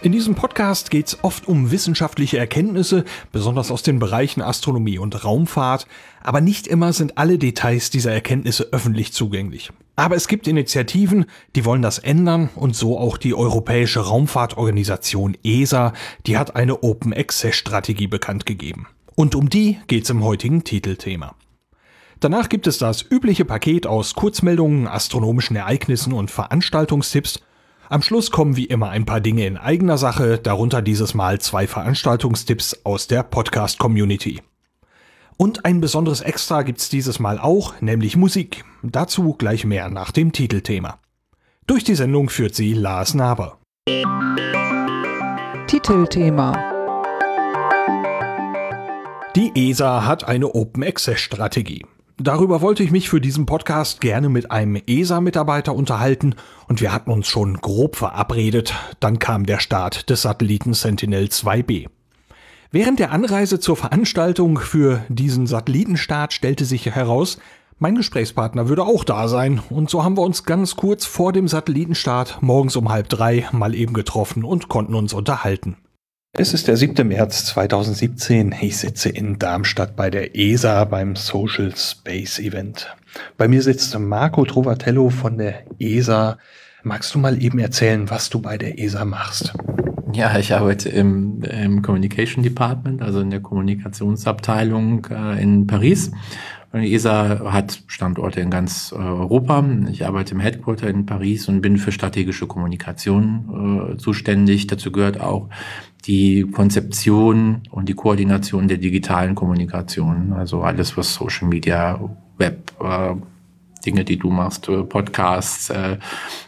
In diesem Podcast geht es oft um wissenschaftliche Erkenntnisse, besonders aus den Bereichen Astronomie und Raumfahrt, aber nicht immer sind alle Details dieser Erkenntnisse öffentlich zugänglich. Aber es gibt Initiativen, die wollen das ändern und so auch die Europäische Raumfahrtorganisation ESA, die hat eine Open Access Strategie bekannt gegeben. Und um die geht's im heutigen Titelthema. Danach gibt es das übliche Paket aus Kurzmeldungen, astronomischen Ereignissen und Veranstaltungstipps. Am Schluss kommen wie immer ein paar Dinge in eigener Sache, darunter dieses Mal zwei Veranstaltungstipps aus der Podcast-Community. Und ein besonderes Extra gibt's dieses Mal auch, nämlich Musik. Dazu gleich mehr nach dem Titelthema. Durch die Sendung führt sie Lars Naber. Titelthema Die ESA hat eine Open Access Strategie. Darüber wollte ich mich für diesen Podcast gerne mit einem ESA-Mitarbeiter unterhalten und wir hatten uns schon grob verabredet. Dann kam der Start des Satelliten Sentinel 2B. Während der Anreise zur Veranstaltung für diesen Satellitenstart stellte sich heraus, mein Gesprächspartner würde auch da sein und so haben wir uns ganz kurz vor dem Satellitenstart morgens um halb drei mal eben getroffen und konnten uns unterhalten. Es ist der 7. März 2017. Ich sitze in Darmstadt bei der ESA beim Social Space Event. Bei mir sitzt Marco Trovatello von der ESA. Magst du mal eben erzählen, was du bei der ESA machst? Ja, ich arbeite im, im Communication Department, also in der Kommunikationsabteilung äh, in Paris. Und die ESA hat Standorte in ganz äh, Europa. Ich arbeite im Headquarter in Paris und bin für strategische Kommunikation äh, zuständig. Dazu gehört auch die Konzeption und die Koordination der digitalen Kommunikation, also alles, was Social Media, Web, äh, Dinge, die du machst, äh, Podcasts, äh,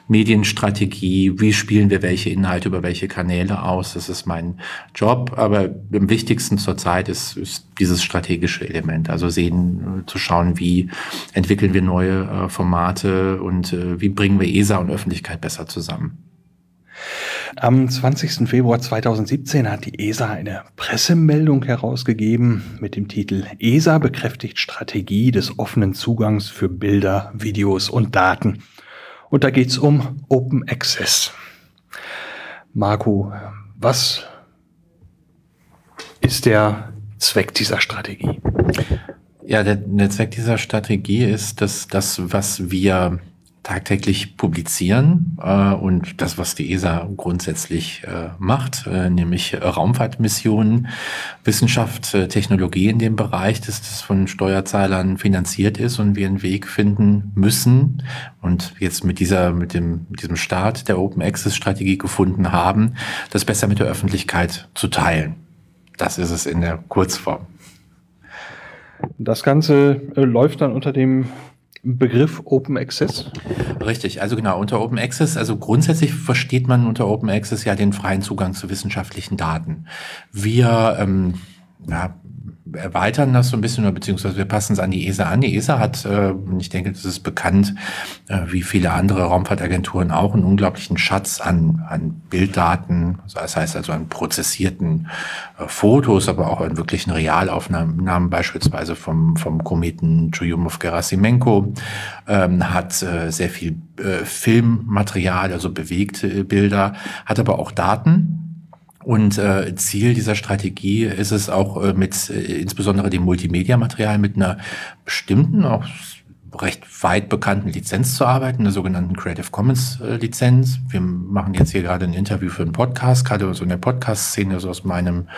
Medienstrategie, wie spielen wir welche Inhalte über welche Kanäle aus, das ist mein Job. Aber am wichtigsten zurzeit ist, ist dieses strategische Element, also sehen, äh, zu schauen, wie entwickeln wir neue äh, Formate und äh, wie bringen wir ESA und Öffentlichkeit besser zusammen. Am 20. Februar 2017 hat die ESA eine Pressemeldung herausgegeben mit dem Titel ESA bekräftigt Strategie des offenen Zugangs für Bilder, Videos und Daten. Und da geht es um Open Access. Marco, was ist der Zweck dieser Strategie? Ja, der, der Zweck dieser Strategie ist, dass das, was wir tagtäglich publizieren äh, und das, was die ESA grundsätzlich äh, macht, äh, nämlich Raumfahrtmissionen, Wissenschaft, äh, Technologie in dem Bereich, dass das von Steuerzahlern finanziert ist und wir einen Weg finden müssen und jetzt mit dieser, mit dem, mit diesem Start der Open Access Strategie gefunden haben, das besser mit der Öffentlichkeit zu teilen. Das ist es in der Kurzform. Das Ganze äh, läuft dann unter dem Begriff Open Access? Richtig, also genau, unter Open Access, also grundsätzlich versteht man unter Open Access ja den freien Zugang zu wissenschaftlichen Daten. Wir ähm, ja, erweitern das so ein bisschen, beziehungsweise wir passen es an die ESA an. Die ESA hat, äh, ich denke, das ist bekannt, äh, wie viele andere Raumfahrtagenturen auch, einen unglaublichen Schatz an, an Bilddaten, das heißt also an prozessierten äh, Fotos, aber auch an wirklichen Realaufnahmen, beispielsweise vom, vom Kometen Churyumov-Gerasimenko, ähm, hat äh, sehr viel äh, Filmmaterial, also bewegte Bilder, hat aber auch Daten, und äh, Ziel dieser Strategie ist es auch äh, mit äh, insbesondere dem Multimedia-Material mit einer bestimmten, auch recht weit bekannten Lizenz zu arbeiten, der sogenannten Creative Commons äh, Lizenz. Wir machen jetzt hier gerade ein Interview für einen Podcast, gerade so in der Podcast-Szene, so aus meinem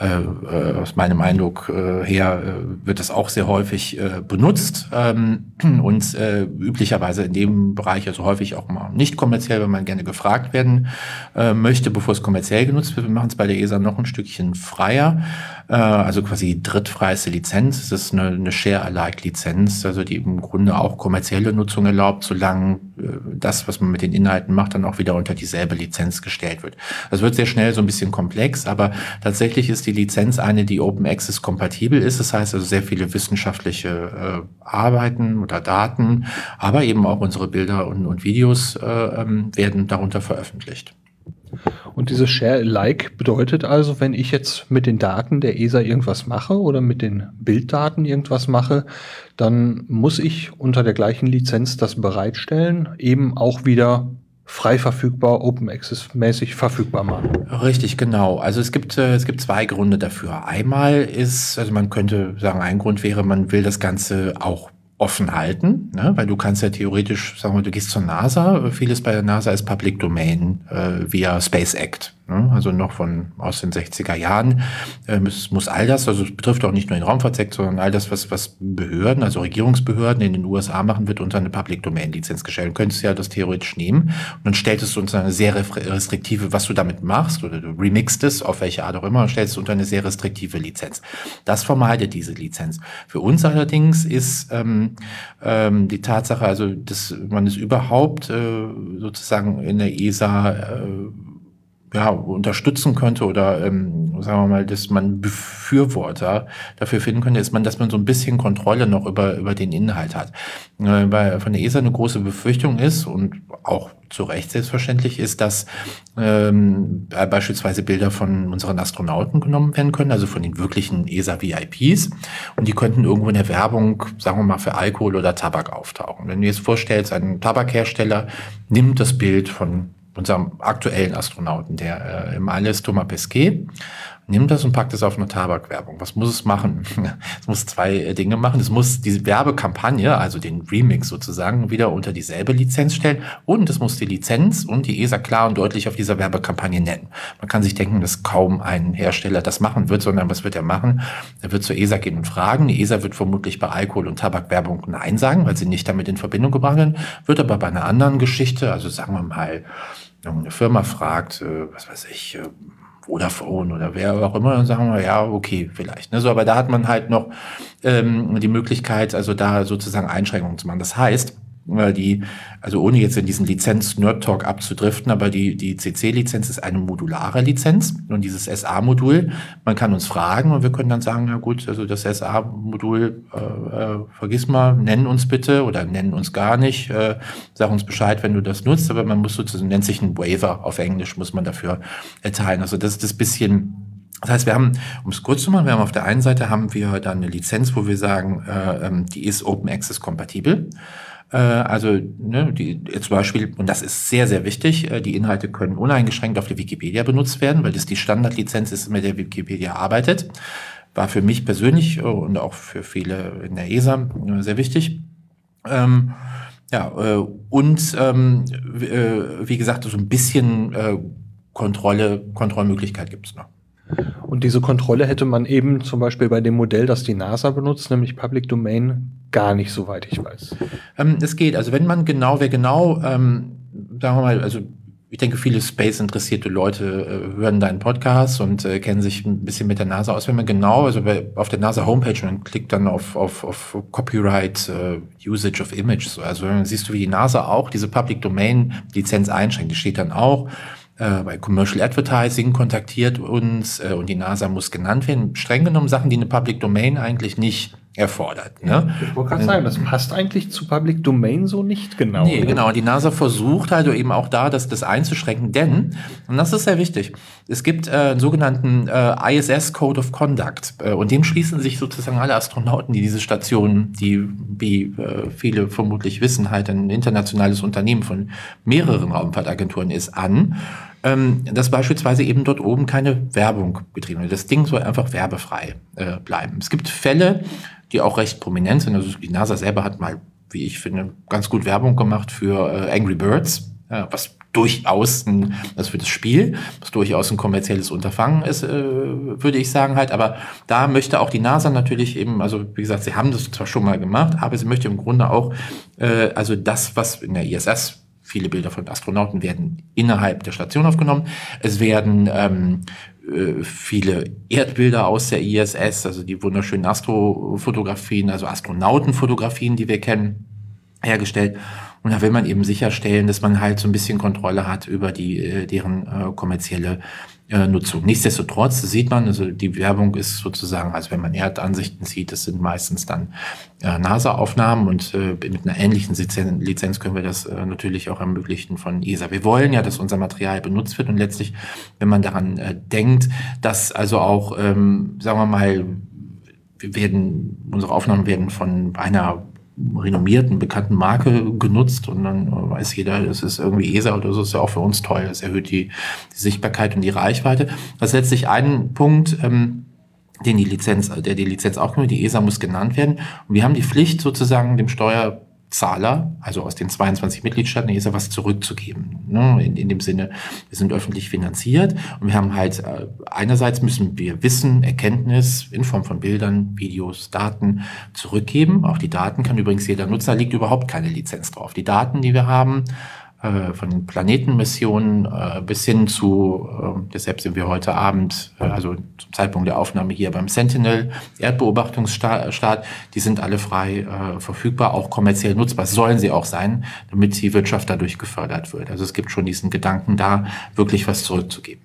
äh, äh, aus meinem Eindruck äh, her äh, wird das auch sehr häufig äh, benutzt ähm, und äh, üblicherweise in dem Bereich also häufig auch mal nicht kommerziell, wenn man gerne gefragt werden äh, möchte, bevor es kommerziell genutzt wird. Wir machen es bei der ESA noch ein Stückchen freier, äh, also quasi drittfreiste Lizenz. Es ist eine, eine Share-alike-Lizenz, also die im Grunde auch kommerzielle Nutzung erlaubt, solange das, was man mit den Inhalten macht, dann auch wieder unter dieselbe Lizenz gestellt wird. Das wird sehr schnell so ein bisschen komplex, aber tatsächlich ist die Lizenz eine, die Open Access kompatibel ist. Das heißt also sehr viele wissenschaftliche äh, Arbeiten oder Daten, aber eben auch unsere Bilder und, und Videos äh, ähm, werden darunter veröffentlicht. Und dieses Share-alike bedeutet also, wenn ich jetzt mit den Daten der ESA irgendwas mache oder mit den Bilddaten irgendwas mache, dann muss ich unter der gleichen Lizenz das bereitstellen, eben auch wieder frei verfügbar, Open Access mäßig verfügbar machen. Richtig, genau. Also es gibt, äh, es gibt zwei Gründe dafür. Einmal ist, also man könnte sagen, ein Grund wäre, man will das Ganze auch offen halten, ne? weil du kannst ja theoretisch, sagen wir, du gehst zur NASA, vieles bei der NASA ist Public Domain äh, via Space Act. Ne? Also noch von aus den 60er Jahren äh, muss, all das, also es betrifft auch nicht nur den Raumfahrtsektor, sondern all das, was, was Behörden, also Regierungsbehörden in den USA machen, wird unter eine Public Domain Lizenz gestellt. Du könntest ja das theoretisch nehmen und dann stellst du unter eine sehr restriktive, was du damit machst, oder du remixst es, auf welche Art auch immer, und stellst du unter eine sehr restriktive Lizenz. Das vermeidet diese Lizenz. Für uns allerdings ist ähm, ähm, die Tatsache, also dass man es überhaupt äh, sozusagen in der ESA äh, ja, unterstützen könnte oder ähm, sagen wir mal, dass man Befürworter dafür finden könnte, ist man, dass man so ein bisschen Kontrolle noch über, über den Inhalt hat. Äh, weil von der ESA eine große Befürchtung ist und auch zu Recht selbstverständlich ist, dass ähm, beispielsweise Bilder von unseren Astronauten genommen werden können, also von den wirklichen ESA-VIPs. Und die könnten irgendwo in der Werbung, sagen wir mal, für Alkohol oder Tabak auftauchen. Wenn du jetzt vorstellst, ein Tabakhersteller nimmt das Bild von unserem aktuellen Astronauten, der äh, im All ist, Thomas Pesquet, nimmt das und packt es auf eine Tabakwerbung. Was muss es machen? es muss zwei äh, Dinge machen. Es muss diese Werbekampagne, also den Remix sozusagen, wieder unter dieselbe Lizenz stellen und es muss die Lizenz und die ESA klar und deutlich auf dieser Werbekampagne nennen. Man kann sich denken, dass kaum ein Hersteller das machen wird, sondern was wird er machen? Er wird zur ESA gehen und fragen. Die ESA wird vermutlich bei Alkohol- und Tabakwerbung Nein sagen, weil sie nicht damit in Verbindung gebracht werden, wird aber bei einer anderen Geschichte, also sagen wir mal, eine Firma fragt, äh, was weiß ich, äh, Vodafone oder wer auch immer, dann sagen wir, ja, okay, vielleicht. Ne? So, aber da hat man halt noch ähm, die Möglichkeit, also da sozusagen Einschränkungen zu machen. Das heißt, die, also ohne jetzt in diesen Lizenz-Nerd-Talk abzudriften, aber die, die CC-Lizenz ist eine modulare Lizenz und dieses SA-Modul, man kann uns fragen und wir können dann sagen, na gut, also das SA-Modul, äh, äh, vergiss mal, nennen uns bitte oder nennen uns gar nicht, äh, sag uns Bescheid, wenn du das nutzt, aber man muss sozusagen, nennt sich ein Waiver auf Englisch, muss man dafür erteilen. Also das ist das bisschen das heißt, wir haben, um es kurz zu machen, wir haben auf der einen Seite haben wir dann eine Lizenz, wo wir sagen, äh, ähm, die ist Open Access kompatibel. Äh, also ne, die, zum Beispiel, und das ist sehr, sehr wichtig, äh, die Inhalte können uneingeschränkt auf der Wikipedia benutzt werden, weil das die Standardlizenz ist, mit der Wikipedia arbeitet. War für mich persönlich äh, und auch für viele in der ESA sehr wichtig. Ähm, ja, und ähm, äh, wie gesagt, so ein bisschen äh, Kontrolle, Kontrollmöglichkeit gibt es noch. Und diese Kontrolle hätte man eben zum Beispiel bei dem Modell, das die NASA benutzt, nämlich Public Domain, gar nicht, soweit ich weiß. Ähm, es geht. Also wenn man genau, wer genau, ähm, sagen wir mal, also ich denke, viele Space-interessierte Leute äh, hören deinen Podcast und äh, kennen sich ein bisschen mit der NASA aus. Wenn man genau, also bei, auf der NASA-Homepage und klickt dann auf, auf, auf Copyright äh, Usage of Images, also dann siehst du, wie die NASA auch diese Public Domain-Lizenz einschränkt. Die steht dann auch äh, bei Commercial Advertising kontaktiert uns äh, und die NASA muss genannt werden. Streng genommen Sachen, die eine Public Domain eigentlich nicht erfordert. Ne? Ich wollte gerade sagen, das passt eigentlich zu Public Domain so nicht genau. Nee, ne? genau. Die NASA versucht halt eben auch da, das, das einzuschränken, denn, und das ist sehr wichtig, es gibt äh, einen sogenannten äh, ISS Code of Conduct äh, und dem schließen sich sozusagen alle Astronauten, die diese Station, die, wie äh, viele vermutlich wissen, halt ein internationales Unternehmen von mehreren Raumfahrtagenturen ist, an ähm, dass beispielsweise eben dort oben keine Werbung betrieben wird. Das Ding soll einfach werbefrei äh, bleiben. Es gibt Fälle, die auch recht prominent sind. Also die NASA selber hat mal, wie ich finde, ganz gut Werbung gemacht für äh, Angry Birds, ja, was durchaus ein, das für das Spiel, was durchaus ein kommerzielles Unterfangen ist, äh, würde ich sagen halt. Aber da möchte auch die NASA natürlich eben, also wie gesagt, sie haben das zwar schon mal gemacht, aber sie möchte im Grunde auch, äh, also das, was in der ISS Viele Bilder von Astronauten werden innerhalb der Station aufgenommen. Es werden ähm, äh, viele Erdbilder aus der ISS, also die wunderschönen Astrofotografien, also Astronautenfotografien, die wir kennen, hergestellt. Und da will man eben sicherstellen, dass man halt so ein bisschen Kontrolle hat über die, äh, deren äh, kommerzielle äh, Nutzung. Nichtsdestotrotz sieht man, also die Werbung ist sozusagen, also wenn man Erdansichten sieht, das sind meistens dann äh, NASA-Aufnahmen und äh, mit einer ähnlichen Lizenz können wir das äh, natürlich auch ermöglichen von ESA. Wir wollen ja, dass unser Material benutzt wird und letztlich, wenn man daran äh, denkt, dass also auch, ähm, sagen wir mal, wir werden, unsere Aufnahmen werden von einer renommierten, bekannten Marke genutzt und dann weiß jeder, das ist irgendwie ESA oder so, ist ja auch für uns toll. Das erhöht die, die Sichtbarkeit und die Reichweite. Das ist letztlich ein Punkt, ähm, den die Lizenz, der die Lizenz auch nur, die ESA muss genannt werden. Und wir haben die Pflicht sozusagen dem Steuer Zahler, also aus den 22 Mitgliedstaaten der ESA, was zurückzugeben. Ne? In, in dem Sinne, wir sind öffentlich finanziert und wir haben halt, äh, einerseits müssen wir Wissen, Erkenntnis in Form von Bildern, Videos, Daten zurückgeben. Auch die Daten kann übrigens jeder Nutzer, liegt überhaupt keine Lizenz drauf. Die Daten, die wir haben, von den Planetenmissionen äh, bis hin zu, äh, deshalb sind wir heute Abend, äh, also zum Zeitpunkt der Aufnahme hier beim Sentinel, Erdbeobachtungsstart, die sind alle frei äh, verfügbar, auch kommerziell nutzbar, sollen sie auch sein, damit die Wirtschaft dadurch gefördert wird. Also es gibt schon diesen Gedanken da, wirklich was zurückzugeben.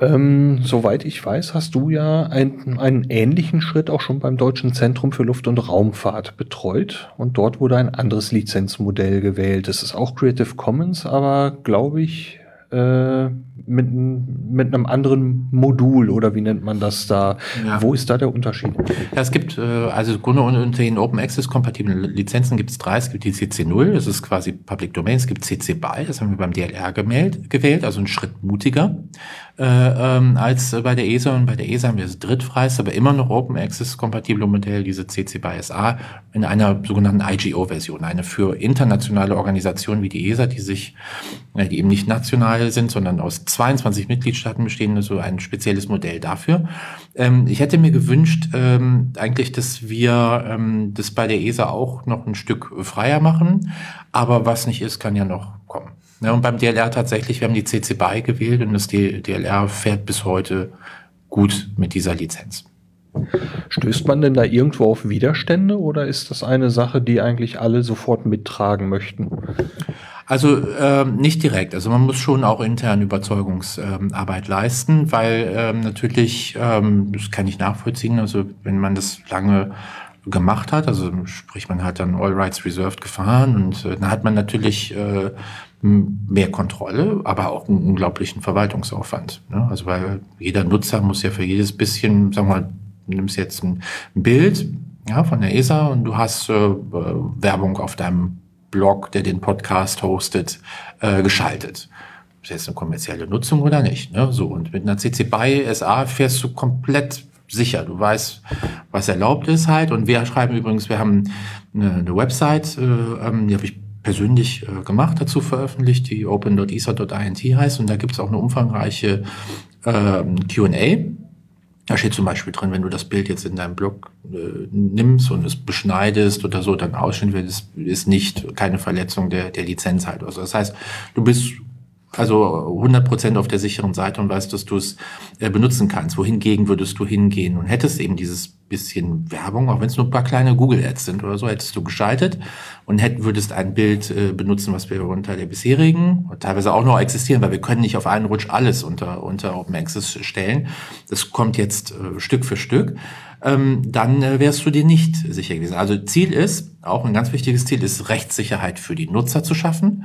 Ähm, soweit ich weiß, hast du ja ein, einen ähnlichen Schritt auch schon beim Deutschen Zentrum für Luft- und Raumfahrt betreut. Und dort wurde ein anderes Lizenzmodell gewählt. Das ist auch Creative Commons, aber glaube ich, äh, mit, mit einem anderen Modul oder wie nennt man das da? Ja. Wo ist da der Unterschied? Ja, es gibt, äh, also Grunde unter den Open Access kompatiblen Lizenzen gibt es drei. Es gibt die CC0, das ist quasi Public Domain. Es gibt CC BY, das haben wir beim DLR gemeldet, gewählt, also einen Schritt mutiger äh, ähm, als bei der ESA. Und bei der ESA haben wir das drittfreiste, aber immer noch Open Access kompatible Modell, diese CC BY SA, in einer sogenannten IGO-Version. Eine für internationale Organisationen wie die ESA, die sich, äh, die eben nicht national sind, sondern aus 22 Mitgliedstaaten bestehen, so ein spezielles Modell dafür. Ähm, ich hätte mir gewünscht, ähm, eigentlich, dass wir ähm, das bei der ESA auch noch ein Stück freier machen. Aber was nicht ist, kann ja noch kommen. Ja, und beim DLR tatsächlich, wir haben die CC BY gewählt und das DLR fährt bis heute gut mit dieser Lizenz. Stößt man denn da irgendwo auf Widerstände oder ist das eine Sache, die eigentlich alle sofort mittragen möchten? Also ähm, nicht direkt. Also man muss schon auch intern Überzeugungsarbeit ähm, leisten, weil ähm, natürlich, ähm, das kann ich nachvollziehen, also wenn man das lange gemacht hat, also sprich man hat dann All Rights Reserved gefahren und äh, dann hat man natürlich äh, mehr Kontrolle, aber auch einen unglaublichen Verwaltungsaufwand. Ne? Also weil jeder Nutzer muss ja für jedes bisschen, sagen wir mal, nimmst jetzt ein, Bild ja, von der ESA und du hast äh, Werbung auf deinem Blog, der den Podcast hostet, äh, geschaltet. Ist jetzt eine kommerzielle Nutzung oder nicht? Ne? So, und mit einer CC BY SA fährst du komplett sicher. Du weißt, was erlaubt ist halt. Und wir schreiben übrigens, wir haben eine, eine Website, äh, ähm, die habe ich persönlich äh, gemacht, dazu veröffentlicht, die open.isa.int heißt. Und da gibt es auch eine umfangreiche äh, QA da steht zum Beispiel drin, wenn du das Bild jetzt in deinem Blog äh, nimmst und es beschneidest oder so, dann ausschnitt wird, ist, ist nicht keine Verletzung der, der Lizenz halt. Also das heißt, du bist also 100% auf der sicheren Seite und weißt, dass du es äh, benutzen kannst. Wohingegen würdest du hingehen und hättest eben dieses bisschen Werbung, auch wenn es nur ein paar kleine Google-Ads sind oder so, hättest du geschaltet und hätt, würdest ein Bild äh, benutzen, was wir unter der bisherigen, teilweise auch noch existieren, weil wir können nicht auf einen Rutsch alles unter, unter Open Access stellen. Das kommt jetzt äh, Stück für Stück. Ähm, dann äh, wärst du dir nicht sicher gewesen. Also Ziel ist, auch ein ganz wichtiges Ziel ist, Rechtssicherheit für die Nutzer zu schaffen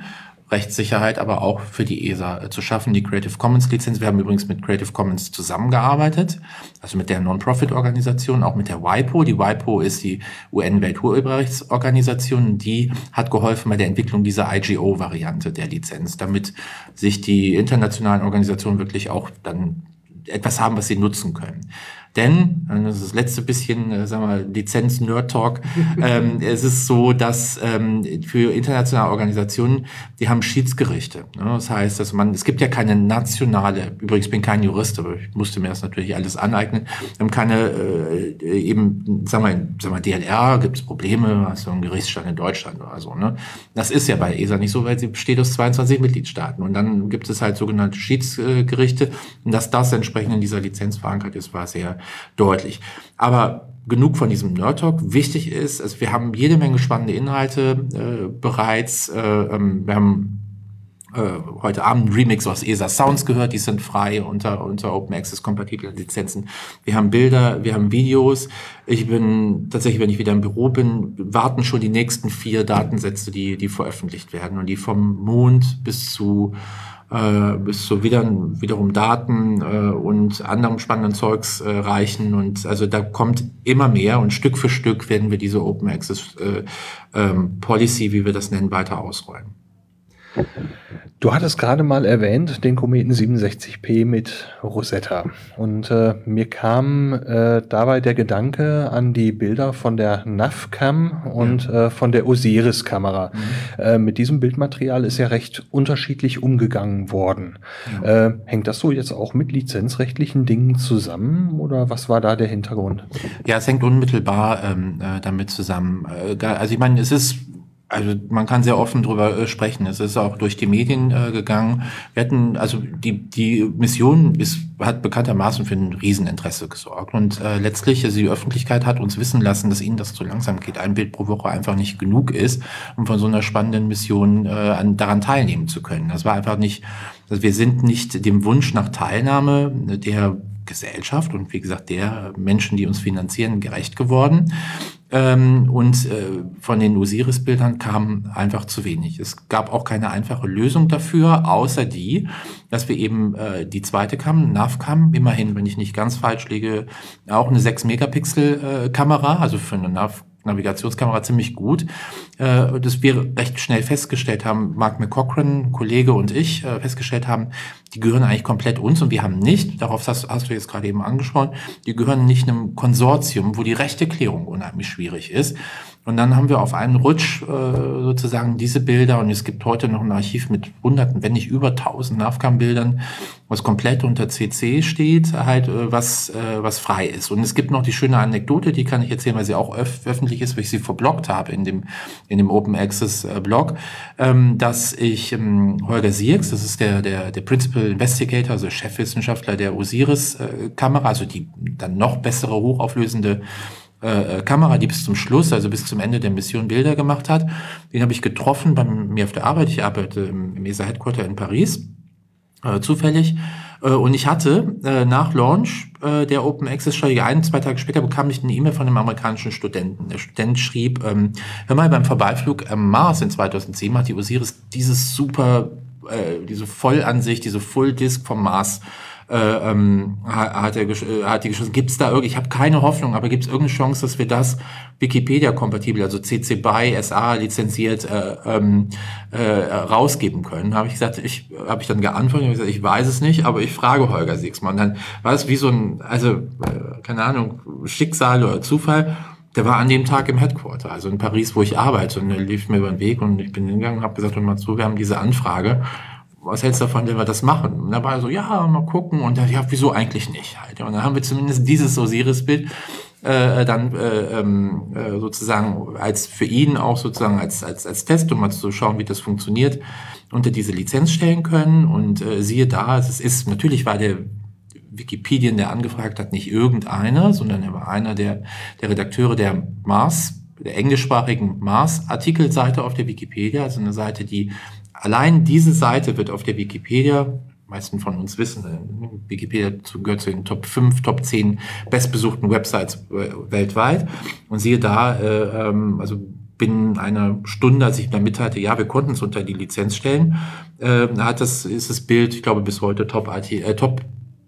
Rechtssicherheit aber auch für die ESA äh, zu schaffen, die Creative Commons Lizenz. Wir haben übrigens mit Creative Commons zusammengearbeitet, also mit der Non-Profit-Organisation, auch mit der WIPO. Die WIPO ist die UN-Welturheberrechtsorganisation, die hat geholfen bei der Entwicklung dieser IGO-Variante der Lizenz, damit sich die internationalen Organisationen wirklich auch dann etwas haben, was sie nutzen können. Denn, das ist das letzte bisschen, äh, sagen wir, Lizenz-Nerd-Talk, ähm, es ist so, dass ähm, für internationale Organisationen, die haben Schiedsgerichte. Ne? Das heißt, dass man, es gibt ja keine nationale, übrigens bin kein Jurist, aber ich musste mir das natürlich alles aneignen, haben keine, äh, eben, sagen wir, sagen wir DLR, gibt es Probleme, hast du einen Gerichtsstand in Deutschland oder so. Ne? Das ist ja bei ESA nicht so, weil sie besteht aus 22 Mitgliedstaaten. Und dann gibt es halt sogenannte Schiedsgerichte. Und dass das entsprechend in dieser Lizenz verankert ist, war sehr deutlich. Aber genug von diesem Nerd Talk. Wichtig ist, also wir haben jede Menge spannende Inhalte äh, bereits. Äh, ähm, wir haben äh, heute Abend Remix aus ESA Sounds gehört, die sind frei unter, unter Open Access kompatiblen Lizenzen. Wir haben Bilder, wir haben Videos. Ich bin tatsächlich, wenn ich wieder im Büro bin, warten schon die nächsten vier Datensätze, die, die veröffentlicht werden und die vom Mond bis zu äh, bis zu wieder, wiederum Daten äh, und anderem spannenden Zeugs äh, reichen. Und also da kommt immer mehr und Stück für Stück werden wir diese Open Access äh, ähm, Policy, wie wir das nennen, weiter ausrollen. Du hattest gerade mal erwähnt den Kometen 67P mit Rosetta. Und äh, mir kam äh, dabei der Gedanke an die Bilder von der NAVCAM und ja. äh, von der Osiris-Kamera. Mhm. Äh, mit diesem Bildmaterial ist ja recht unterschiedlich umgegangen worden. Ja. Äh, hängt das so jetzt auch mit lizenzrechtlichen Dingen zusammen oder was war da der Hintergrund? Ja, es hängt unmittelbar ähm, äh, damit zusammen. also ich meine, es ist also man kann sehr offen drüber äh, sprechen. Es ist auch durch die Medien äh, gegangen. Wir hatten, also die, die Mission ist, hat bekanntermaßen für ein Rieseninteresse gesorgt. Und äh, letztlich, also die Öffentlichkeit hat uns wissen lassen, dass ihnen das zu langsam geht. Ein Bild pro Woche einfach nicht genug ist, um von so einer spannenden Mission äh, an, daran teilnehmen zu können. Das war einfach nicht, also wir sind nicht dem Wunsch nach Teilnahme der Gesellschaft und wie gesagt der Menschen, die uns finanzieren, gerecht geworden. Ähm, und äh, von den Osiris-Bildern kam einfach zu wenig. Es gab auch keine einfache Lösung dafür, außer die, dass wir eben äh, die zweite Cam, NAV-Cam, immerhin, wenn ich nicht ganz falsch liege, auch eine 6-Megapixel-Kamera, äh, also für eine NAV Navigationskamera ziemlich gut, äh, dass wir recht schnell festgestellt haben, Mark McCochran, Kollege und ich, äh, festgestellt haben, die gehören eigentlich komplett uns und wir haben nicht, darauf hast, hast du jetzt gerade eben angesprochen, die gehören nicht einem Konsortium, wo die rechte Klärung unheimlich schwierig ist. Und dann haben wir auf einen Rutsch äh, sozusagen diese Bilder und es gibt heute noch ein Archiv mit hunderten, wenn nicht über tausend NAVCAM-Bildern, was komplett unter CC steht, halt äh, was, äh, was frei ist. Und es gibt noch die schöne Anekdote, die kann ich erzählen, weil sie auch öf öffentlich ist, weil ich sie verblockt habe in dem, in dem Open Access äh, Blog, ähm, dass ich ähm, Holger Sierks, das ist der, der, der Principal Investigator, also Chefwissenschaftler der Osiris-Kamera, äh, also die dann noch bessere, hochauflösende äh, äh, Kamera, die bis zum Schluss, also bis zum Ende der Mission Bilder gemacht hat. Den habe ich getroffen bei mir auf der Arbeit. Ich arbeite im, ESA Headquarter in Paris, äh, zufällig. Äh, und ich hatte äh, nach Launch der Open Access Strategie ein, zwei Tage später bekam ich eine E-Mail von einem amerikanischen Studenten. Der Student schrieb, ähm, hör mal, beim Vorbeiflug am Mars in 2007 hat die Osiris dieses super, diese Vollansicht, diese Full Disk vom Mars äh, ähm, hat, er, äh, hat die geschossen. Gibt es da irgendwie, ich habe keine Hoffnung, aber gibt es irgendeine Chance, dass wir das Wikipedia-kompatibel, also CC BY SA lizenziert äh, ähm, äh, rausgeben können? Habe ich gesagt, ich habe ich dann geantwortet, ich, gesagt, ich weiß es nicht, aber ich frage Holger Siegsmann. Dann war es wie so ein, also äh, keine Ahnung, Schicksal oder Zufall. Der war an dem Tag im Headquarter, also in Paris, wo ich arbeite. Und er lief mir über den Weg und ich bin hingegangen und habe gesagt, hör mal zu, wir haben diese Anfrage was hältst du davon, wenn wir das machen? Und da war er so, ja, mal gucken. Und ja, wieso eigentlich nicht? Halt. Und dann haben wir zumindest dieses Osiris-Bild äh, dann äh, ähm, äh, sozusagen als für ihn auch sozusagen als, als, als Test, um mal zu schauen, wie das funktioniert, unter diese Lizenz stellen können. Und äh, siehe da, es ist, natürlich war der Wikipedien, der angefragt hat, nicht irgendeiner, sondern er war einer der, der Redakteure der Mars, der englischsprachigen Mars-Artikelseite auf der Wikipedia, also eine Seite, die Allein diese Seite wird auf der Wikipedia, meisten von uns wissen, Wikipedia gehört zu den Top 5, Top 10 bestbesuchten Websites äh, weltweit. Und siehe da, äh, ähm, also binnen einer Stunde, als ich dann mitteilte, ja, wir konnten es unter die Lizenz stellen, äh, hat das, ist das Bild, ich glaube, bis heute Top, IT, äh, Top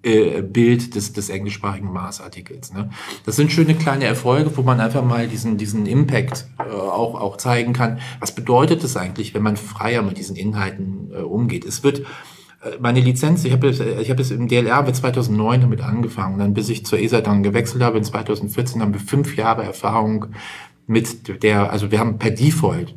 äh, Bild des, des englischsprachigen Mars-Artikels. Ne? Das sind schöne kleine Erfolge, wo man einfach mal diesen, diesen Impact äh, auch, auch zeigen kann. Was bedeutet es eigentlich, wenn man freier mit diesen Inhalten äh, umgeht? Es wird äh, meine Lizenz, ich habe ich hab es im DLR mit 2009 damit angefangen, dann bis ich zur ESA dann gewechselt habe in 2014 haben wir fünf Jahre Erfahrung mit der, also wir haben per Default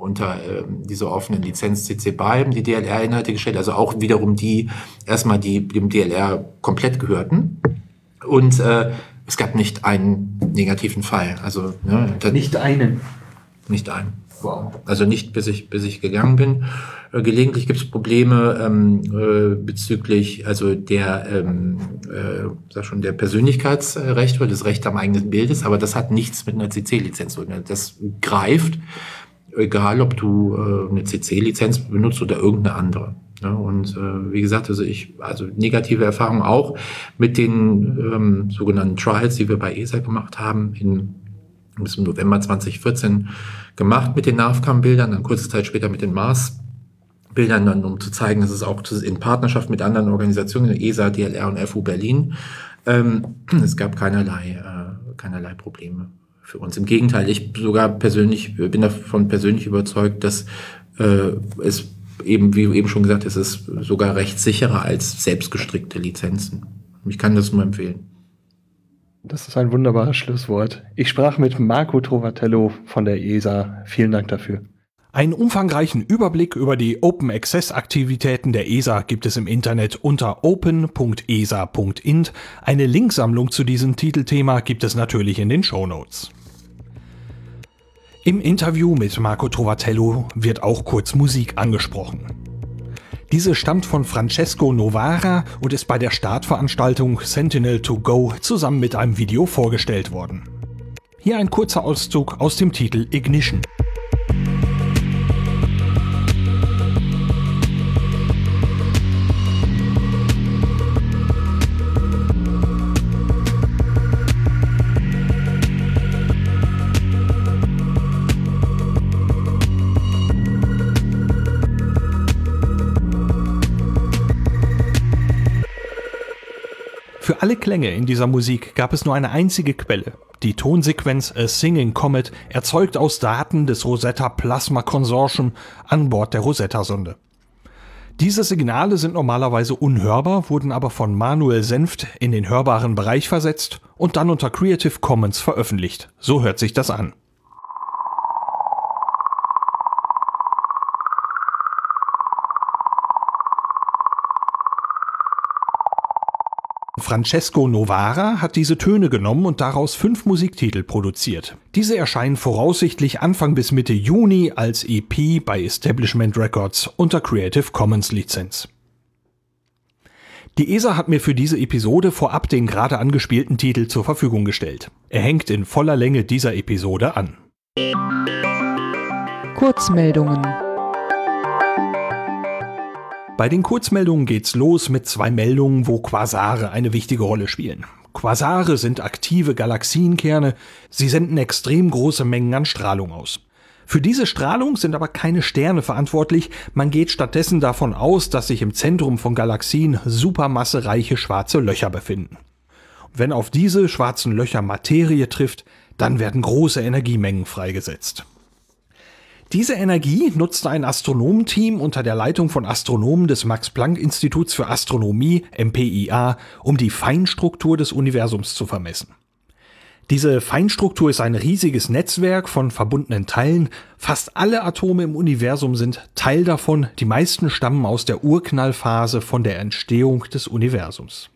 unter äh, dieser offenen Lizenz CC BY die DLR-Inhalte gestellt, also auch wiederum die erstmal die dem DLR komplett gehörten. Und äh, es gab nicht einen negativen Fall. Also ne, nicht einen. Nicht einen. also nicht bis ich, bis ich gegangen bin. Äh, gelegentlich gibt es Probleme ähm, äh, bezüglich also der, ähm, äh, sag schon, der Persönlichkeitsrechte oder des Recht am eigenen Bildes, aber das hat nichts mit einer CC-Lizenz zu tun. Das greift, egal ob du äh, eine CC-Lizenz benutzt oder irgendeine andere. Ja, und äh, wie gesagt, also ich, also negative Erfahrungen auch mit den ähm, sogenannten Trials, die wir bei ESA gemacht haben, in, bis im November 2014 gemacht mit den NAVCAM-Bildern, dann kurze Zeit später mit den Mars-Bildern, dann um zu zeigen, dass es auch in Partnerschaft mit anderen Organisationen, ESA, DLR und FU Berlin, ähm, es gab keinerlei, äh, keinerlei Probleme für uns. Im Gegenteil, ich sogar persönlich bin davon persönlich überzeugt, dass äh, es eben, wie eben schon gesagt, es ist sogar recht sicherer als selbstgestrickte Lizenzen. Ich kann das nur empfehlen. Das ist ein wunderbares Schlusswort. Ich sprach mit Marco Trovatello von der ESA. Vielen Dank dafür. Einen umfangreichen Überblick über die Open Access Aktivitäten der ESA gibt es im Internet unter open.esa.int. Eine Linksammlung zu diesem Titelthema gibt es natürlich in den Show Notes. Im Interview mit Marco Trovatello wird auch kurz Musik angesprochen. Diese stammt von Francesco Novara und ist bei der Startveranstaltung Sentinel to Go zusammen mit einem Video vorgestellt worden. Hier ein kurzer Auszug aus dem Titel Ignition. Alle Klänge in dieser Musik gab es nur eine einzige Quelle. Die Tonsequenz A Singing Comet erzeugt aus Daten des Rosetta Plasma Consortium an Bord der Rosetta-Sonde. Diese Signale sind normalerweise unhörbar, wurden aber von Manuel Senft in den hörbaren Bereich versetzt und dann unter Creative Commons veröffentlicht. So hört sich das an. Francesco Novara hat diese Töne genommen und daraus fünf Musiktitel produziert. Diese erscheinen voraussichtlich Anfang bis Mitte Juni als EP bei Establishment Records unter Creative Commons Lizenz. Die ESA hat mir für diese Episode vorab den gerade angespielten Titel zur Verfügung gestellt. Er hängt in voller Länge dieser Episode an. Kurzmeldungen bei den Kurzmeldungen geht's los mit zwei Meldungen, wo Quasare eine wichtige Rolle spielen. Quasare sind aktive Galaxienkerne, sie senden extrem große Mengen an Strahlung aus. Für diese Strahlung sind aber keine Sterne verantwortlich, man geht stattdessen davon aus, dass sich im Zentrum von Galaxien supermassereiche schwarze Löcher befinden. Wenn auf diese schwarzen Löcher Materie trifft, dann werden große Energiemengen freigesetzt. Diese Energie nutzte ein Astronomenteam unter der Leitung von Astronomen des Max-Planck-Instituts für Astronomie, MPIA, um die Feinstruktur des Universums zu vermessen. Diese Feinstruktur ist ein riesiges Netzwerk von verbundenen Teilen. Fast alle Atome im Universum sind Teil davon, die meisten stammen aus der Urknallphase von der Entstehung des Universums.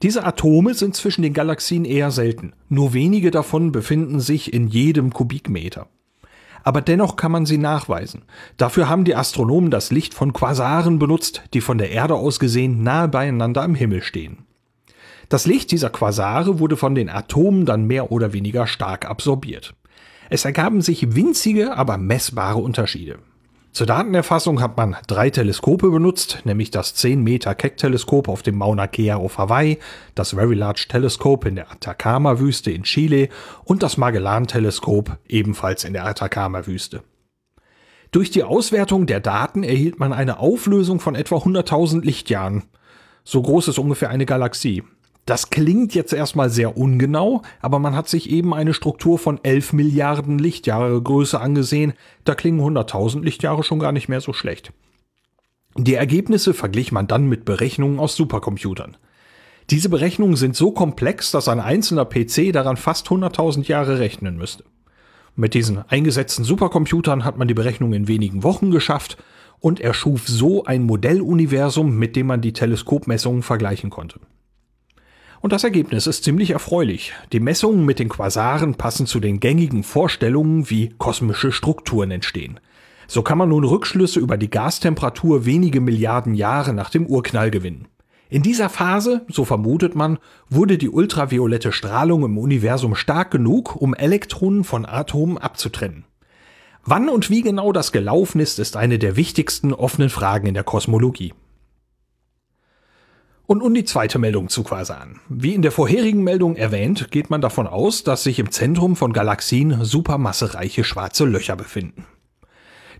Diese Atome sind zwischen den Galaxien eher selten, nur wenige davon befinden sich in jedem Kubikmeter aber dennoch kann man sie nachweisen. Dafür haben die Astronomen das Licht von Quasaren benutzt, die von der Erde aus gesehen nahe beieinander am Himmel stehen. Das Licht dieser Quasare wurde von den Atomen dann mehr oder weniger stark absorbiert. Es ergaben sich winzige, aber messbare Unterschiede. Zur Datenerfassung hat man drei Teleskope benutzt, nämlich das 10 Meter Keck-Teleskop auf dem Mauna Kea auf Hawaii, das Very Large Telescope in der Atacama-Wüste in Chile und das Magellan-Teleskop ebenfalls in der Atacama-Wüste. Durch die Auswertung der Daten erhielt man eine Auflösung von etwa 100.000 Lichtjahren. So groß ist ungefähr eine Galaxie. Das klingt jetzt erstmal sehr ungenau, aber man hat sich eben eine Struktur von 11 Milliarden Lichtjahre Größe angesehen. Da klingen 100.000 Lichtjahre schon gar nicht mehr so schlecht. Die Ergebnisse verglich man dann mit Berechnungen aus Supercomputern. Diese Berechnungen sind so komplex, dass ein einzelner PC daran fast 100.000 Jahre rechnen müsste. Mit diesen eingesetzten Supercomputern hat man die Berechnung in wenigen Wochen geschafft und erschuf so ein Modelluniversum, mit dem man die Teleskopmessungen vergleichen konnte. Und das Ergebnis ist ziemlich erfreulich. Die Messungen mit den Quasaren passen zu den gängigen Vorstellungen, wie kosmische Strukturen entstehen. So kann man nun Rückschlüsse über die Gastemperatur wenige Milliarden Jahre nach dem Urknall gewinnen. In dieser Phase, so vermutet man, wurde die ultraviolette Strahlung im Universum stark genug, um Elektronen von Atomen abzutrennen. Wann und wie genau das gelaufen ist, ist eine der wichtigsten offenen Fragen in der Kosmologie. Und nun die zweite Meldung zu Quasaren. Wie in der vorherigen Meldung erwähnt, geht man davon aus, dass sich im Zentrum von Galaxien supermassereiche schwarze Löcher befinden.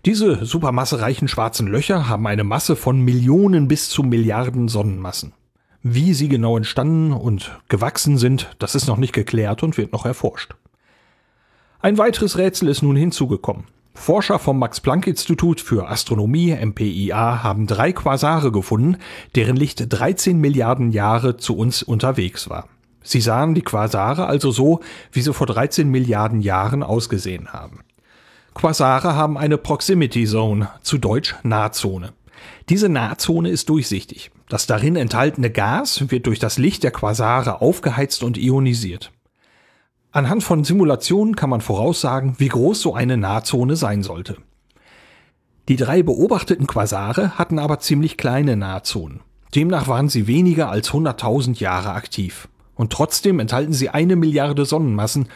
Diese supermassereichen schwarzen Löcher haben eine Masse von Millionen bis zu Milliarden Sonnenmassen. Wie sie genau entstanden und gewachsen sind, das ist noch nicht geklärt und wird noch erforscht. Ein weiteres Rätsel ist nun hinzugekommen. Forscher vom Max-Planck-Institut für Astronomie MPIA haben drei Quasare gefunden, deren Licht 13 Milliarden Jahre zu uns unterwegs war. Sie sahen die Quasare also so, wie sie vor 13 Milliarden Jahren ausgesehen haben. Quasare haben eine Proximity Zone, zu Deutsch Nahzone. Diese Nahzone ist durchsichtig. Das darin enthaltene Gas wird durch das Licht der Quasare aufgeheizt und ionisiert. Anhand von Simulationen kann man voraussagen, wie groß so eine Nahzone sein sollte. Die drei beobachteten Quasare hatten aber ziemlich kleine Nahzonen. Demnach waren sie weniger als 100.000 Jahre aktiv. Und trotzdem enthalten sie eine Milliarde Sonnenmassen,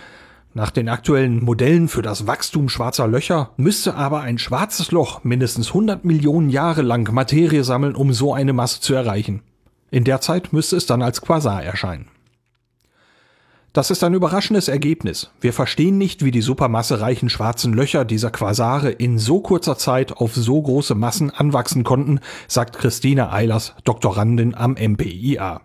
nach den aktuellen Modellen für das Wachstum schwarzer Löcher müsste aber ein schwarzes Loch mindestens 100 Millionen Jahre lang Materie sammeln, um so eine Masse zu erreichen. In der Zeit müsste es dann als Quasar erscheinen. Das ist ein überraschendes Ergebnis. Wir verstehen nicht, wie die supermassereichen schwarzen Löcher dieser Quasare in so kurzer Zeit auf so große Massen anwachsen konnten, sagt Christine Eilers, Doktorandin am MPIA.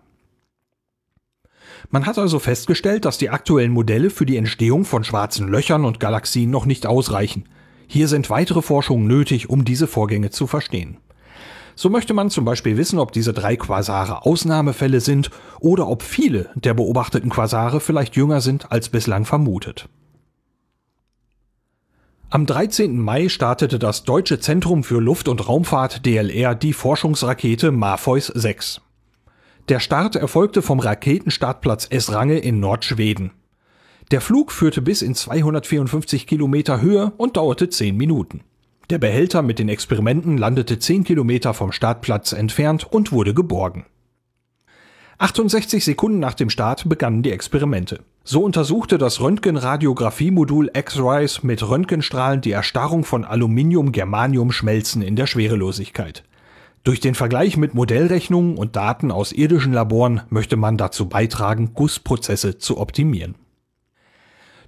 Man hat also festgestellt, dass die aktuellen Modelle für die Entstehung von schwarzen Löchern und Galaxien noch nicht ausreichen. Hier sind weitere Forschungen nötig, um diese Vorgänge zu verstehen. So möchte man zum Beispiel wissen, ob diese drei Quasare Ausnahmefälle sind oder ob viele der beobachteten Quasare vielleicht jünger sind als bislang vermutet. Am 13. Mai startete das Deutsche Zentrum für Luft- und Raumfahrt DLR die Forschungsrakete Morpheus 6. Der Start erfolgte vom Raketenstartplatz Esrange in Nordschweden. Der Flug führte bis in 254 Kilometer Höhe und dauerte 10 Minuten. Der Behälter mit den Experimenten landete 10 Kilometer vom Startplatz entfernt und wurde geborgen. 68 Sekunden nach dem Start begannen die Experimente. So untersuchte das Röntgenradiographie-Modul X-Rise mit Röntgenstrahlen die Erstarrung von Aluminium-Germanium-Schmelzen in der Schwerelosigkeit. Durch den Vergleich mit Modellrechnungen und Daten aus irdischen Laboren möchte man dazu beitragen, Gussprozesse zu optimieren.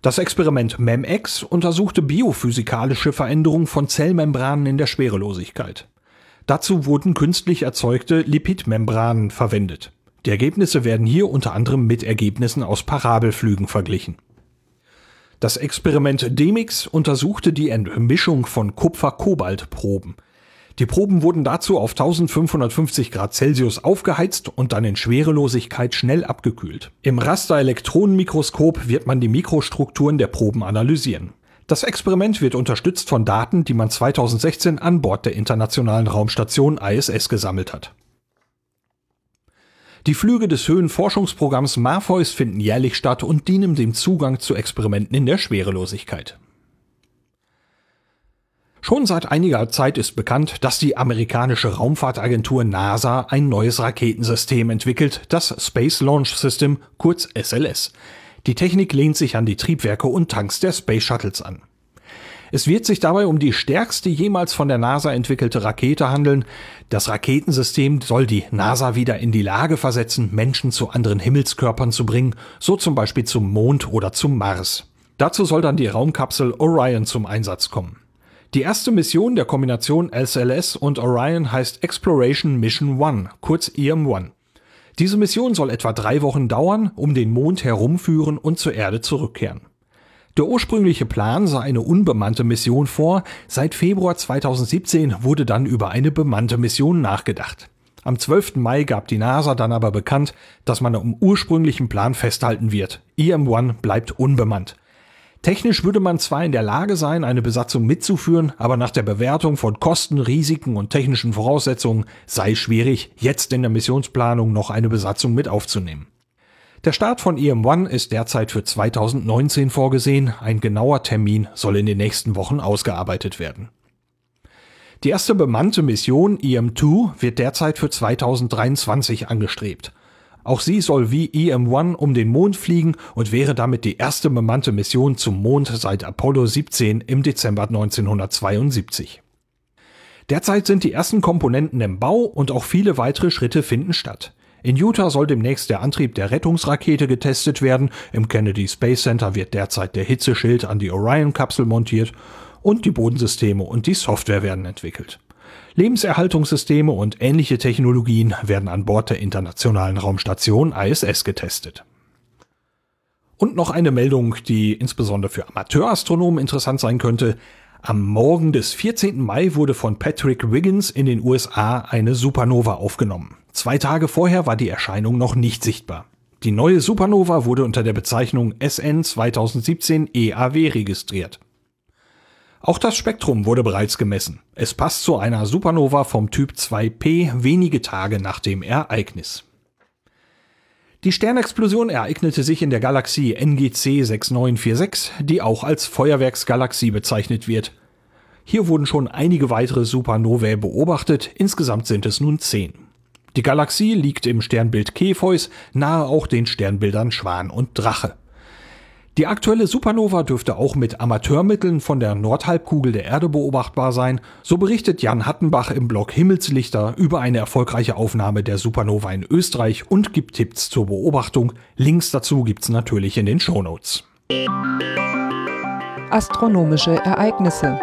Das Experiment MEMX untersuchte biophysikalische Veränderungen von Zellmembranen in der Schwerelosigkeit. Dazu wurden künstlich erzeugte Lipidmembranen verwendet. Die Ergebnisse werden hier unter anderem mit Ergebnissen aus Parabelflügen verglichen. Das Experiment DEMIX untersuchte die Entmischung von Kupfer-Kobalt-Proben. Die Proben wurden dazu auf 1550 Grad Celsius aufgeheizt und dann in Schwerelosigkeit schnell abgekühlt. Im Raster-Elektronenmikroskop wird man die Mikrostrukturen der Proben analysieren. Das Experiment wird unterstützt von Daten, die man 2016 an Bord der Internationalen Raumstation ISS gesammelt hat. Die Flüge des Höhenforschungsprogramms Morpheus finden jährlich statt und dienen dem Zugang zu Experimenten in der Schwerelosigkeit. Schon seit einiger Zeit ist bekannt, dass die amerikanische Raumfahrtagentur NASA ein neues Raketensystem entwickelt, das Space Launch System, kurz SLS. Die Technik lehnt sich an die Triebwerke und Tanks der Space Shuttles an. Es wird sich dabei um die stärkste jemals von der NASA entwickelte Rakete handeln. Das Raketensystem soll die NASA wieder in die Lage versetzen, Menschen zu anderen Himmelskörpern zu bringen, so zum Beispiel zum Mond oder zum Mars. Dazu soll dann die Raumkapsel Orion zum Einsatz kommen. Die erste Mission der Kombination SLS und Orion heißt Exploration Mission One, kurz EM1. Diese Mission soll etwa drei Wochen dauern, um den Mond herumführen und zur Erde zurückkehren. Der ursprüngliche Plan sah eine unbemannte Mission vor, seit Februar 2017 wurde dann über eine bemannte Mission nachgedacht. Am 12. Mai gab die NASA dann aber bekannt, dass man am ursprünglichen Plan festhalten wird. EM1 bleibt unbemannt. Technisch würde man zwar in der Lage sein, eine Besatzung mitzuführen, aber nach der Bewertung von Kosten, Risiken und technischen Voraussetzungen sei schwierig, jetzt in der Missionsplanung noch eine Besatzung mit aufzunehmen. Der Start von EM1 ist derzeit für 2019 vorgesehen. Ein genauer Termin soll in den nächsten Wochen ausgearbeitet werden. Die erste bemannte Mission EM2 wird derzeit für 2023 angestrebt. Auch sie soll wie EM1 um den Mond fliegen und wäre damit die erste bemannte Mission zum Mond seit Apollo 17 im Dezember 1972. Derzeit sind die ersten Komponenten im Bau und auch viele weitere Schritte finden statt. In Utah soll demnächst der Antrieb der Rettungsrakete getestet werden, im Kennedy Space Center wird derzeit der Hitzeschild an die Orion-Kapsel montiert und die Bodensysteme und die Software werden entwickelt. Lebenserhaltungssysteme und ähnliche Technologien werden an Bord der Internationalen Raumstation ISS getestet. Und noch eine Meldung, die insbesondere für Amateurastronomen interessant sein könnte. Am Morgen des 14. Mai wurde von Patrick Wiggins in den USA eine Supernova aufgenommen. Zwei Tage vorher war die Erscheinung noch nicht sichtbar. Die neue Supernova wurde unter der Bezeichnung SN 2017 EAW registriert. Auch das Spektrum wurde bereits gemessen. Es passt zu einer Supernova vom Typ 2P wenige Tage nach dem Ereignis. Die Sternexplosion ereignete sich in der Galaxie NGC 6946, die auch als Feuerwerksgalaxie bezeichnet wird. Hier wurden schon einige weitere Supernovae beobachtet, insgesamt sind es nun zehn. Die Galaxie liegt im Sternbild Kepheus, nahe auch den Sternbildern Schwan und Drache. Die aktuelle Supernova dürfte auch mit Amateurmitteln von der Nordhalbkugel der Erde beobachtbar sein, so berichtet Jan Hattenbach im Blog Himmelslichter über eine erfolgreiche Aufnahme der Supernova in Österreich und gibt Tipps zur Beobachtung. Links dazu gibt's natürlich in den Shownotes. Astronomische Ereignisse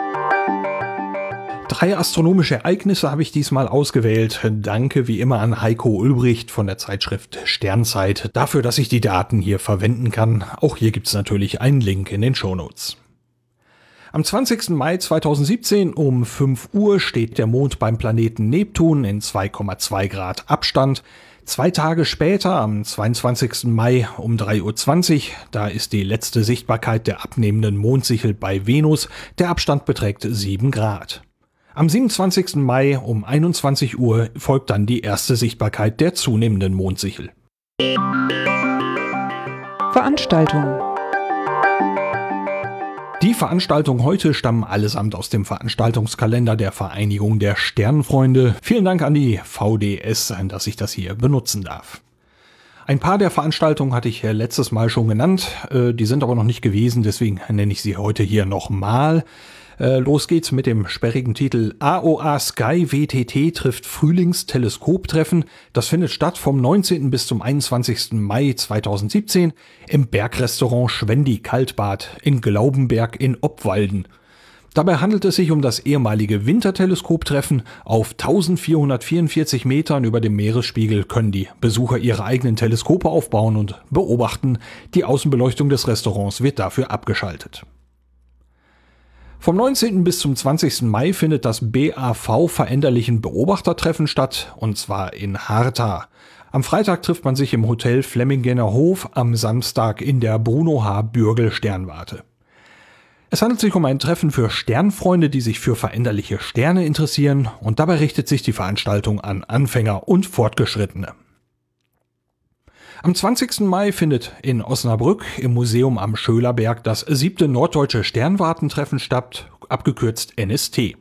Drei astronomische Ereignisse habe ich diesmal ausgewählt. Danke wie immer an Heiko Ulbricht von der Zeitschrift Sternzeit dafür, dass ich die Daten hier verwenden kann. Auch hier gibt es natürlich einen Link in den Shownotes. Am 20. Mai 2017 um 5 Uhr steht der Mond beim Planeten Neptun in 2,2 Grad Abstand. Zwei Tage später, am 22. Mai um 3.20 Uhr, da ist die letzte Sichtbarkeit der abnehmenden Mondsichel bei Venus. Der Abstand beträgt 7 Grad. Am 27. Mai um 21 Uhr folgt dann die erste Sichtbarkeit der zunehmenden Mondsichel. Veranstaltung Die Veranstaltungen heute stammen allesamt aus dem Veranstaltungskalender der Vereinigung der Sternenfreunde. Vielen Dank an die VDS, dass ich das hier benutzen darf. Ein paar der Veranstaltungen hatte ich letztes Mal schon genannt, äh, die sind aber noch nicht gewesen, deswegen nenne ich sie heute hier nochmal. Äh, los geht's mit dem sperrigen Titel AOA Sky WTT trifft Frühlingsteleskoptreffen. Das findet statt vom 19. bis zum 21. Mai 2017 im Bergrestaurant Schwendi Kaltbad in Glaubenberg in Obwalden. Dabei handelt es sich um das ehemalige Winterteleskoptreffen. Auf 1444 Metern über dem Meeresspiegel können die Besucher ihre eigenen Teleskope aufbauen und beobachten. Die Außenbeleuchtung des Restaurants wird dafür abgeschaltet. Vom 19. bis zum 20. Mai findet das BAV Veränderlichen Beobachtertreffen statt, und zwar in Harta. Am Freitag trifft man sich im Hotel Flemmingener Hof, am Samstag in der Bruno H. Bürgel Sternwarte. Es handelt sich um ein Treffen für Sternfreunde, die sich für veränderliche Sterne interessieren, und dabei richtet sich die Veranstaltung an Anfänger und Fortgeschrittene. Am 20. Mai findet in Osnabrück im Museum am Schölerberg das siebte norddeutsche Sternwartentreffen statt, abgekürzt NST.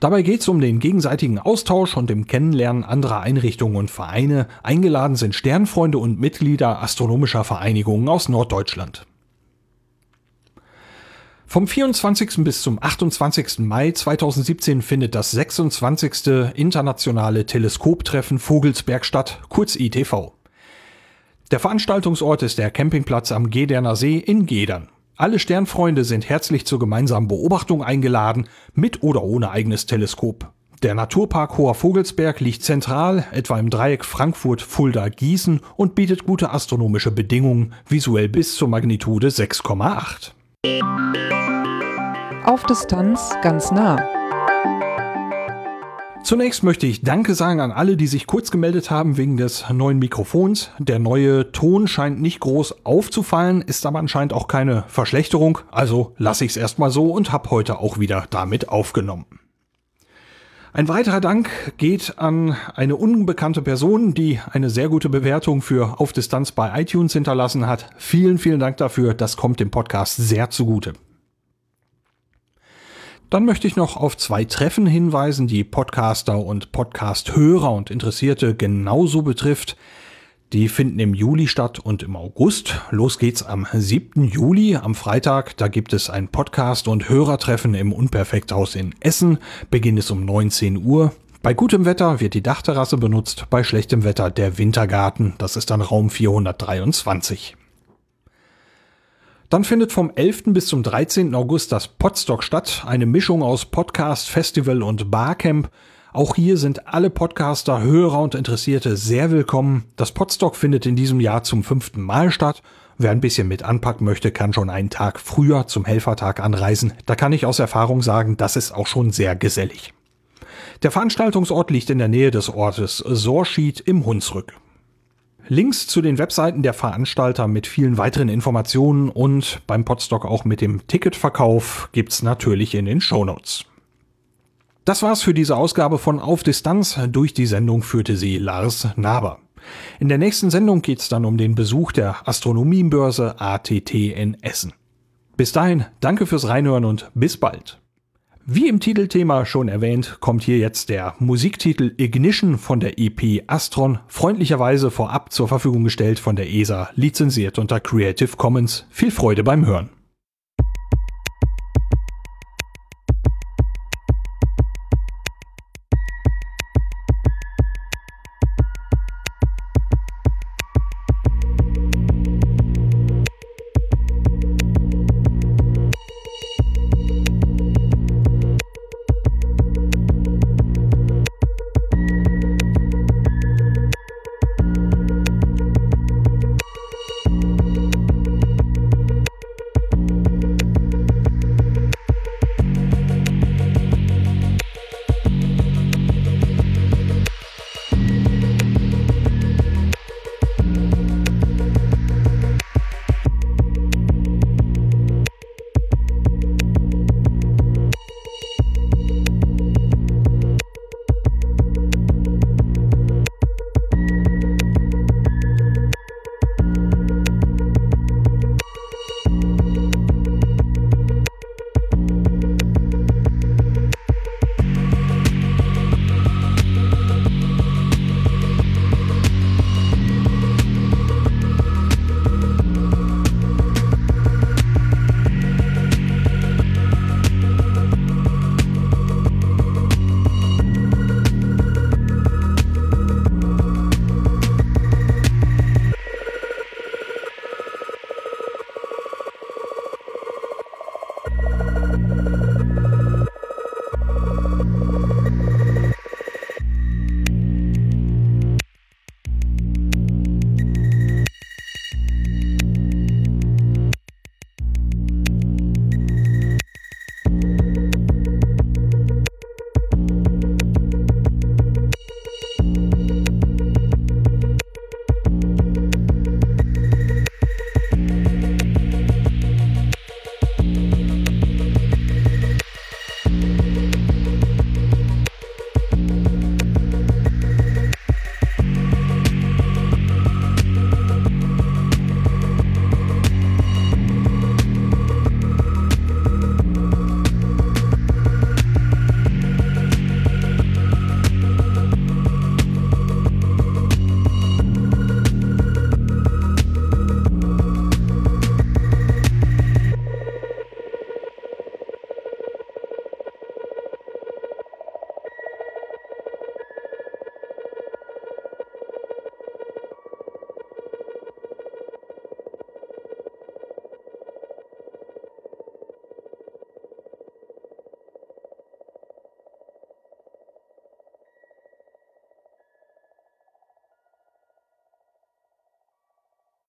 Dabei geht es um den gegenseitigen Austausch und dem Kennenlernen anderer Einrichtungen und Vereine. Eingeladen sind Sternfreunde und Mitglieder astronomischer Vereinigungen aus Norddeutschland. Vom 24. bis zum 28. Mai 2017 findet das 26. internationale Teleskoptreffen Vogelsberg statt, kurz ITV. Der Veranstaltungsort ist der Campingplatz am Gederner See in Gedern. Alle Sternfreunde sind herzlich zur gemeinsamen Beobachtung eingeladen, mit oder ohne eigenes Teleskop. Der Naturpark Hoher Vogelsberg liegt zentral, etwa im Dreieck Frankfurt, Fulda, Gießen und bietet gute astronomische Bedingungen, visuell bis zur Magnitude 6,8. Auf Distanz ganz nah. Zunächst möchte ich Danke sagen an alle, die sich kurz gemeldet haben wegen des neuen Mikrofons. Der neue Ton scheint nicht groß aufzufallen, ist aber anscheinend auch keine Verschlechterung, also lasse ich es erstmal so und habe heute auch wieder damit aufgenommen. Ein weiterer Dank geht an eine unbekannte Person, die eine sehr gute Bewertung für Auf Distanz bei iTunes hinterlassen hat. Vielen, vielen Dank dafür. Das kommt dem Podcast sehr zugute. Dann möchte ich noch auf zwei Treffen hinweisen, die Podcaster und Podcast-Hörer und Interessierte genauso betrifft. Die finden im Juli statt und im August. Los geht's am 7. Juli, am Freitag. Da gibt es ein Podcast- und Hörertreffen im Unperfekthaus in Essen. Beginn ist um 19 Uhr. Bei gutem Wetter wird die Dachterrasse benutzt, bei schlechtem Wetter der Wintergarten. Das ist dann Raum 423. Dann findet vom 11. bis zum 13. August das Podstock statt, eine Mischung aus Podcast, Festival und Barcamp. Auch hier sind alle Podcaster, Hörer und Interessierte sehr willkommen. Das Podstock findet in diesem Jahr zum fünften Mal statt. Wer ein bisschen mit anpacken möchte, kann schon einen Tag früher zum Helfertag anreisen. Da kann ich aus Erfahrung sagen, das ist auch schon sehr gesellig. Der Veranstaltungsort liegt in der Nähe des Ortes Sorschied im Hunsrück. Links zu den Webseiten der Veranstalter mit vielen weiteren Informationen und beim Podstock auch mit dem Ticketverkauf gibt's natürlich in den Shownotes. Das war's für diese Ausgabe von Auf Distanz. Durch die Sendung führte sie Lars Naber. In der nächsten Sendung geht's dann um den Besuch der Astronomiebörse ATT in Essen. Bis dahin, danke fürs Reinhören und bis bald. Wie im Titelthema schon erwähnt, kommt hier jetzt der Musiktitel Ignition von der EP Astron, freundlicherweise vorab zur Verfügung gestellt von der ESA, lizenziert unter Creative Commons. Viel Freude beim Hören.